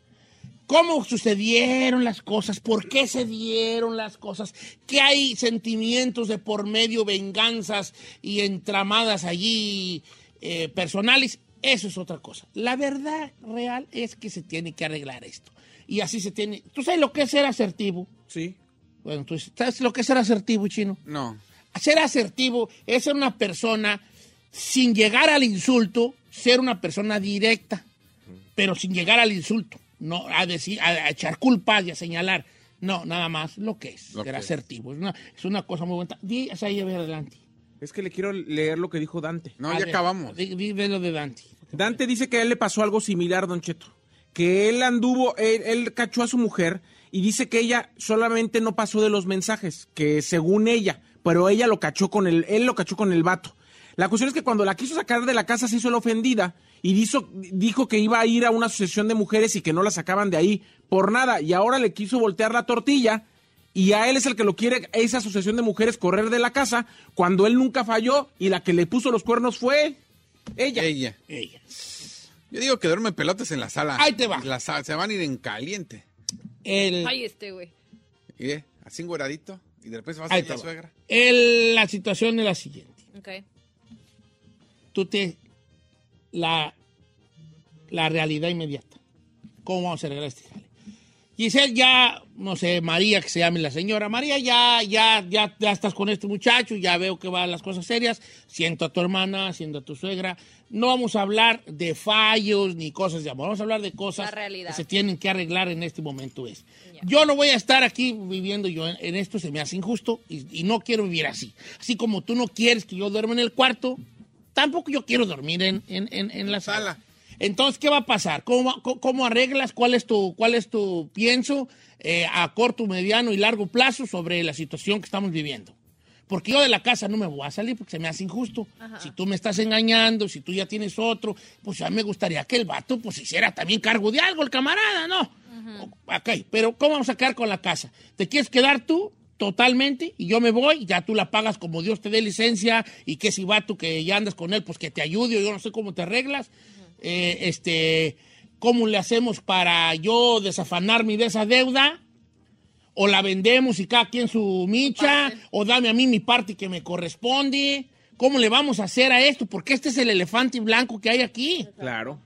cómo sucedieron las cosas, por qué se dieron las cosas, que hay sentimientos de por medio, venganzas y entramadas allí eh, personales, eso es otra cosa. La verdad real es que se tiene que arreglar esto. Y así se tiene. ¿Tú sabes lo que es ser asertivo? Sí. Bueno, ¿tú sabes lo que es ser asertivo, chino? No. Ser asertivo es ser una persona sin llegar al insulto, ser una persona directa, pero sin llegar al insulto, no a decir, a, a echar culpas y a señalar. No, nada más lo que es, Lo ser que es. asertivo. Es una, es una cosa muy buena. Di, esa ahí, a ver, adelante. Es que le quiero leer lo que dijo Dante. No, A ya ver, acabamos. Di, di- ve lo de Dante. Dante dice que a él le pasó algo similar, Don Cheto. Que él anduvo, él, él cachó a su mujer y dice que ella solamente no pasó de los mensajes, que según ella, pero ella lo cachó con el, él lo cachó con el vato. La cuestión es que cuando la quiso sacar de la casa se hizo la ofendida y dijo, dijo que iba a ir a una asociación de mujeres y que no la sacaban de ahí por nada. Y ahora le quiso voltear la tortilla y a él es el que lo quiere, esa asociación de mujeres, correr de la casa cuando él nunca falló y la que le puso los cuernos fue ella. Ella. Ella. Yo digo que duerme pelotas en la sala. Ahí te va. La sa- se van a ir en caliente. El, Ay, este, güey. Y así engueradito. Y de repente se va a Ahí la va. suegra. el- la situación es la siguiente. Ok. Tú te la, la realidad inmediata. ¿Cómo vamos a arreglar este jale? Giselle ya, no sé, María, que se llame la señora, María, ya, ya, ya, ya estás con este muchacho, ya veo que van las cosas serias, siento a tu hermana, siento a tu suegra. No vamos a hablar de fallos ni cosas de amor, vamos a hablar de cosas que se tienen que arreglar en este momento. Es. Yo no voy a estar aquí viviendo yo en, en esto, se me hace injusto y, y no quiero vivir así. Así como tú no quieres que yo duerma en el cuarto, tampoco yo quiero dormir en, en- en- en la sala. Entonces, ¿qué va a pasar? ¿Cómo, cómo- cómo arreglas? ¿Cuál es tu, cuál es tu pienso eh, a corto, mediano y largo plazo sobre la situación que estamos viviendo? Porque yo de la casa no me voy a salir porque se me hace injusto. Si tú me estás engañando, si tú ya tienes otro, pues a mí me gustaría que el vato pues hiciera también cargo de algo, el camarada, ¿no? Ok, pero ¿cómo vamos a quedar con la casa? ¿Te quieres quedar tú totalmente y yo me voy? Ya tú la pagas como Dios te dé licencia y que si va tú que ya andas con él, pues que te ayude o yo no sé cómo te arreglas. Eh, este, ¿Cómo le hacemos para yo desafanarme de esa deuda? O la vendemos y cada quien su micha, o dame a mí mi parte que me corresponde. ¿Cómo le vamos a hacer a esto? Porque este es el elefante blanco que hay aquí. Claro.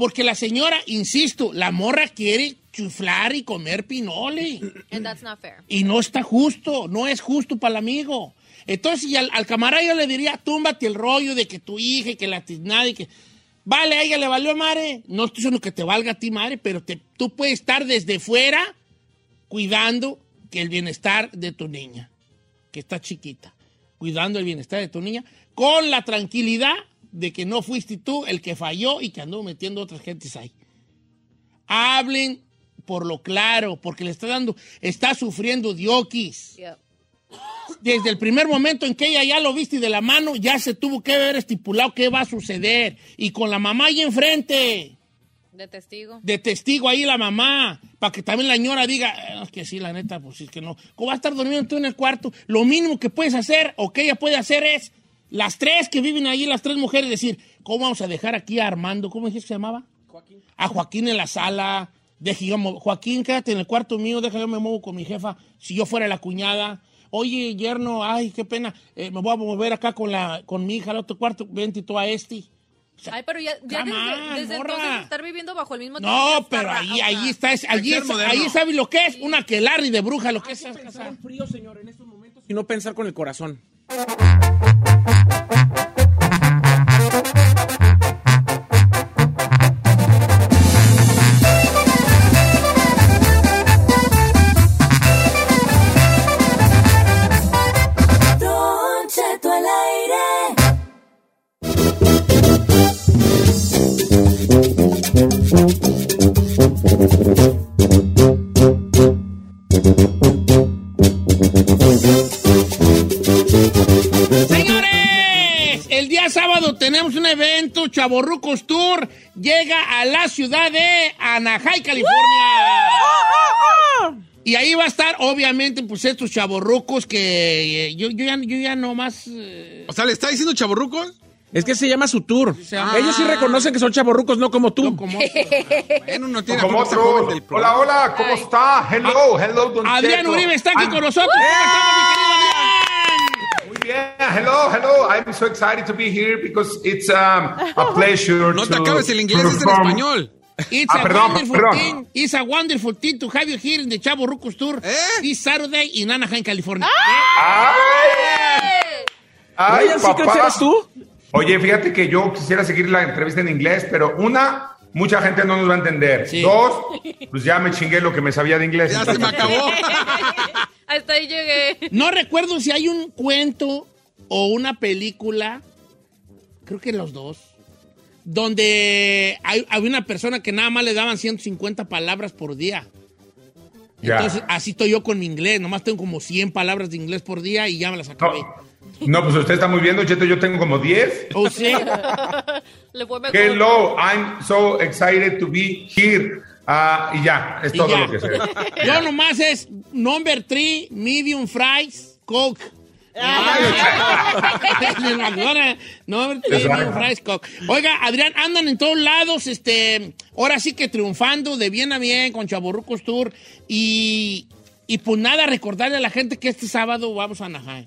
Porque la señora, insisto, la morra quiere chuflar y comer pinole. And that's not fair. Y no está justo, no es justo para el amigo. Entonces, al, al camarada yo le diría, túmbate el rollo de que tu hija y que la tiznada y que... Vale, a ella le valió madre. No estoy diciendo que te valga a ti madre, pero te- tú puedes estar desde fuera cuidando que el bienestar de tu niña, que está chiquita, cuidando el bienestar de tu niña, con la tranquilidad de que no fuiste tú el que falló y que anduvo metiendo otras gentes ahí. Hablen por lo claro, porque le está dando, está sufriendo diokis. Yep. Desde el primer momento en que ella ya lo viste de la mano, ya se tuvo que ver estipulado qué va a suceder. Y con la mamá ahí enfrente, De testigo. de testigo ahí la mamá, para que también la señora diga, "Eh, es que sí, la neta, pues es que no. ¿Cómo va a estar durmiendo tú en el cuarto? Lo mínimo que puedes hacer o que ella puede hacer es, las tres que viven ahí, las tres mujeres, decir, ¿cómo vamos a dejar aquí a Armando? ¿Cómo dijiste que se llamaba? A Joaquín en la sala. Deje yo Joaquín, quédate en el cuarto mío, déjame yo me muevo con mi jefa. Si yo fuera la cuñada. Oye, yerno, ay, qué pena. eh, me voy a mover acá con la con mi hija al otro cuarto. Vente tú a este. Ay, pero ya, desde, on, desde morra. entonces estar viviendo bajo el mismo techo No, pero ahí, ahí está, es- allí, es- ahí sabe lo que es una quelarri de bruja, lo que es. Pensar en frío, señor, en estos momentos. Y no pensar con el corazón. Don Cheto evento, Chaborrucos Tour, llega a la ciudad de Anaheim, California. Y ahí va a estar, obviamente, pues estos chaborrucos que eh, yo, yo ya, yo ya no más... eh, O sea, ¿le está diciendo chaborrucos? Es que se llama su tour. Ellos sí reconocen que son chavorrucos, no como tú. Como Bueno, no tiene Como Hola, hola, ¿cómo está? Hello, hello, Don Adrián Cheto. Uribe está aquí I'm- con nosotros. ¿Cómo estamos, mi querido Adrián? Bien. Hello, hello. I'm so excited to be here because it's um, a pleasure No te to- acabes el inglés, es en perform. español. It's Ah, a perdón, wonderful perdón. thing. It's a wonderful thing to have you here in the Chavo Rucos Tour ¿Eh? this Saturday in Anaheim, California. ¡Ay! ¡Ay, Ryan Seacrest papá! eres tú? Oye, fíjate que yo quisiera seguir la entrevista en inglés, pero una, mucha gente no nos va a entender. Sí. Dos, pues ya me chingué lo que me sabía de inglés. Ya se me acabó. Hasta ahí llegué. No recuerdo si hay un cuento o una película, creo que los dos, donde hay, había una persona que nada más le daban 150 palabras por día. Ya. Entonces, así estoy yo con mi inglés. Nomás tengo como 100 palabras de inglés por día y ya me las acabé. No, no, pues usted está muy bien, Don Cheto, yo tengo como 10. Oh, sí. Le fue mejor. Hello, I'm so excited to be here. Ah, y ya, es Y todo ya. lo que sé. Yo nomás es number three, medium fries, coke. Oiga, Adrián, andan en todos lados, este, ahora sí que triunfando de bien a bien con Chaborrucos Tour y, y pues nada, recordarle a la gente que este sábado vamos a Anaheim.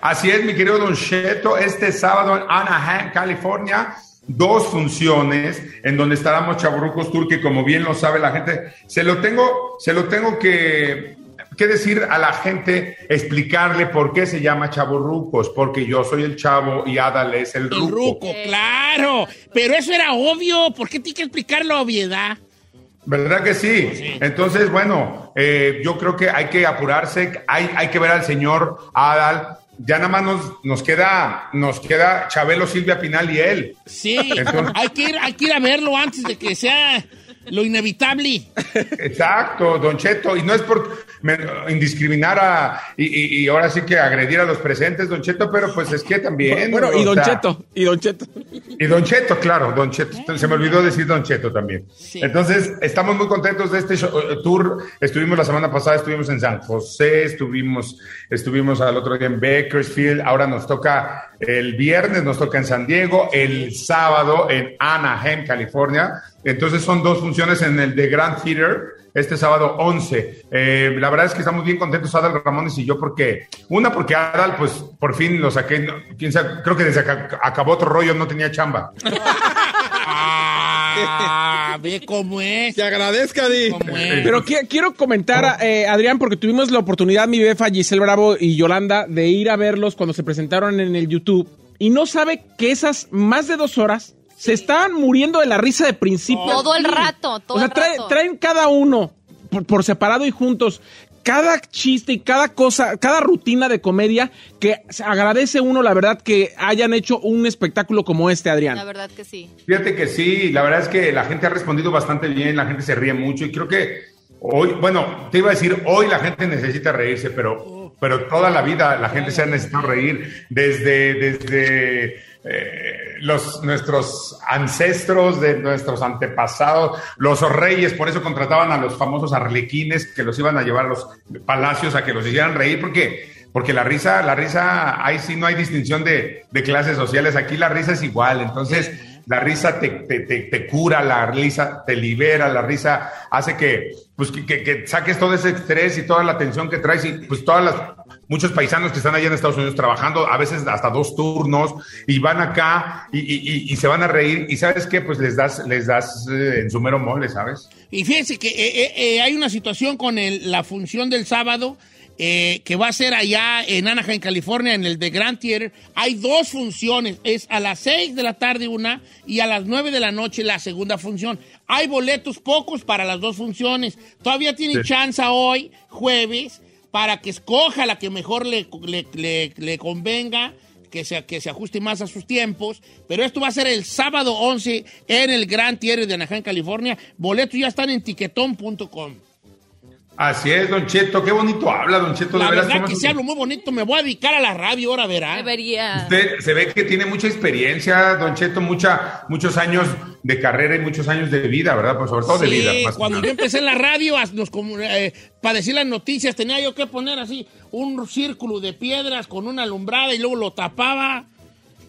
Así es, mi querido Don Cheto, este sábado en Anaheim, California, dos funciones en donde estaremos Chaburrucos Tour, que como bien lo sabe la gente, se lo tengo, se lo tengo que, que decir a la gente, explicarle por qué se llama Chaburrucos, porque yo soy el chavo y Adal es el El ruco. ruco, claro. Pero eso era obvio. ¿Por qué tiene que explicar la obviedad? ¿Verdad que sí? Entonces, bueno, eh, yo creo que hay que apurarse, hay, hay que ver al señor Adal. Ya nada más nos, nos queda, nos queda Chabelo, Silvia Pinal y él. Sí, Entonces- hay, que ir, hay que ir a verlo antes de que sea lo inevitable. Exacto, Don Cheto, y no es por indiscriminar a, y, y- y ahora sí que agredir a los presentes, Don Cheto, pero pues es que también. Bueno, y Don sea, Cheto, y Don Cheto. Y Don Cheto, claro, Don Cheto. Se me olvidó decir Don Cheto también. Sí. Entonces, estamos muy contentos de este show- eh, tour. Estuvimos la semana pasada, estuvimos en San José, estuvimos, estuvimos al otro día en Bakersfield. Ahora nos toca el viernes, nos toca en San Diego, el sábado en Anaheim, California. Entonces, son dos funciones en el The Grand Theater. Este sábado 11. Eh, la verdad es que estamos bien contentos, Adal Ramones y yo, porque, una, porque Adal, pues, por fin lo saqué, creo que desde que ac- acabó otro rollo no tenía chamba. Ah, ve cómo es. Que agradezca, Di. Pero qui- quiero comentar, eh, Adrián, porque tuvimos la oportunidad, mi befa Giselle Bravo y Yolanda, de ir a verlos cuando se presentaron en el YouTube. Y no sabe que esas más de dos horas se estaban muriendo de la risa de principio. a Todo el fin. rato, todo O sea, el trae- rato. traen cada uno por, por separado y juntos. Cada chiste y cada cosa, cada rutina de comedia que se agradece uno, la verdad, que hayan hecho un espectáculo como este, Adrián. La verdad que sí. Fíjate que sí, la verdad es que la gente ha respondido bastante bien, la gente se ríe mucho y creo que hoy, bueno, te iba a decir, hoy la gente necesita reírse, pero, pero toda la vida la gente se ha necesitado reír, desde, desde eh, los, nuestros ancestros, de nuestros antepasados, los reyes, por eso contrataban a los famosos arlequines que los iban a llevar a los palacios a que los hicieran reír, porque porque la risa, la risa, ahí sí no hay distinción de, clases sociales, aquí la risa es igual, entonces la risa te, te- te cura, la risa te libera, la risa hace que, pues, que, que- que saques todo ese estrés y toda la tensión que traes y pues todas las, muchos paisanos que están allá en Estados Unidos trabajando, a veces hasta dos turnos, y van acá y, se van a reír, y sabes qué, pues les das, les das eh, en su mero mole, ¿sabes? Y fíjense que eh, eh, eh, hay una situación con el- la función del sábado eh, que va a ser allá en Anaheim, California, en el The Grand Theater. Hay dos funciones, es a las 6 de la tarde una y a las 9 de la noche la segunda función. Hay boletos pocos para las dos funciones. Todavía tiene Sí. chance hoy, jueves, para que escoja la que mejor le, le- le- le convenga. Que se, que se ajuste más a sus tiempos, pero esto va a ser el sábado 11 en el Grand Theater de Anaheim, California. Boletos ya están en tiquetón.com. Así es, Don Cheto, qué bonito habla, Don Cheto, de La veras. verdad ¿cómo que se hablo muy bonito. Me voy a dedicar a la radio ahora, verá. Debería. Usted se ve que tiene mucha experiencia, Don Cheto, mucha, muchos años de carrera y muchos años de vida, ¿verdad? Pues sobre todo de vida. más cuando yo empecé en la radio, nos eh, para decir las noticias, tenía yo que poner así un círculo de piedras con una alumbrada y luego lo tapaba.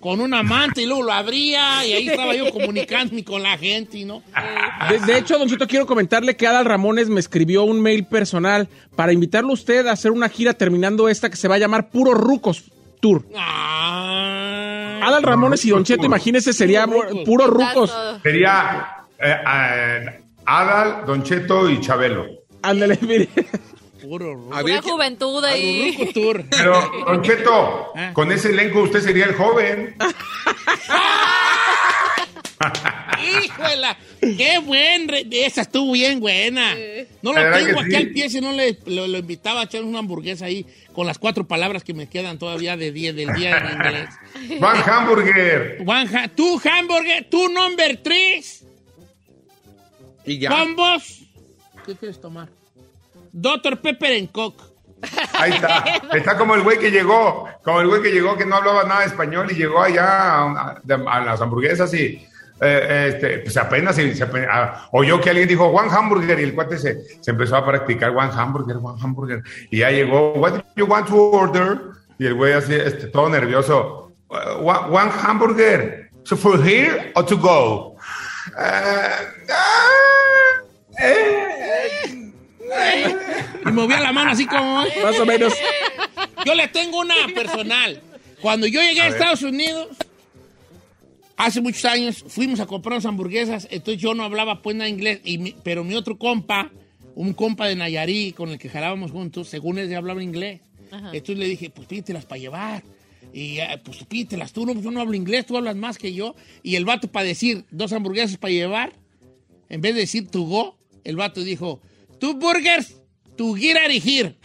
Con un amante y luego lo abría y ahí estaba yo comunicándome con la gente, y ¿no? De, de hecho, Don Cheto, quiero comentarle que Adal Ramones me escribió un mail personal para invitarlo a usted a hacer una gira terminando esta que se va a llamar Puro Rucos Tour. Adal Ramones y Don Cheto, imagínese, sería Puro Rucos. Sería eh, eh, Adal, Don Cheto y Chabelo. Ándale, mire. Puro Una juventud ahí. Pero, Don Cheto, con ese elenco usted sería el joven. ¡Híjola! ¡Qué buen! re- Esa estuvo bien buena. No lo ¿Verdad tengo aquí sí? al pie, si no le, lo, lo invitaba a echar una hamburguesa ahí con las cuatro palabras que me quedan todavía de día, del día en inglés. Juan Hamburger. One ha- tu hamburger, tu number tres. Y ya. Combos. ¿Qué quieres tomar? Dr. Pepper and Coke. Ahí está. Está como el güey que llegó, como el güey que llegó que no hablaba nada de español y llegó allá a, a- a las hamburguesas y eh, este, pues apenas se, se ape- ah, oyó que alguien dijo One Hamburger y el cuate se, se empezó a practicar One Hamburger, One Hamburger y ya llegó, What do you want to order? Y el güey así, este, todo nervioso, "Uh, one, one Hamburger, so for here or to go? Ah, ah, eh, Y movía la mano así como... Más o menos. Yo le tengo una personal. Cuando yo llegué a, A. Estados Unidos, hace muchos años, fuimos a comprar unas hamburguesas, entonces yo no hablaba pues nada inglés, y mi- pero mi otro compa, un compa de Nayarí con el que jalábamos juntos, según él ya hablaba inglés. Ajá. Entonces le dije, pues pídetelas para llevar. Y eh, pues pídetelas tú, no, yo no hablo inglés, tú hablas más que yo. Y el vato para decir dos hamburguesas para llevar, en vez de decir to go, el vato dijo, two burgers, out of here.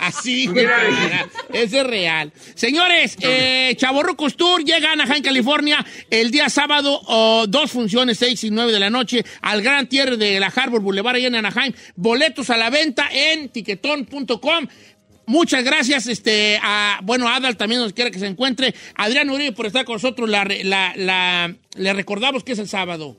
Así of es real. Señores, eh, Chavorrucos Tour llega a Anaheim, California, el día sábado, oh, dos funciones, 6 y 9 de la noche, al Gran Tierra de la Harbor Boulevard, allá en Anaheim. Boletos a la venta en tiquetón.com. Muchas gracias, este, a, bueno, a Adal también nos quiera que se encuentre. Adrián Uribe por estar con nosotros. La, la- la- le recordamos que es el sábado.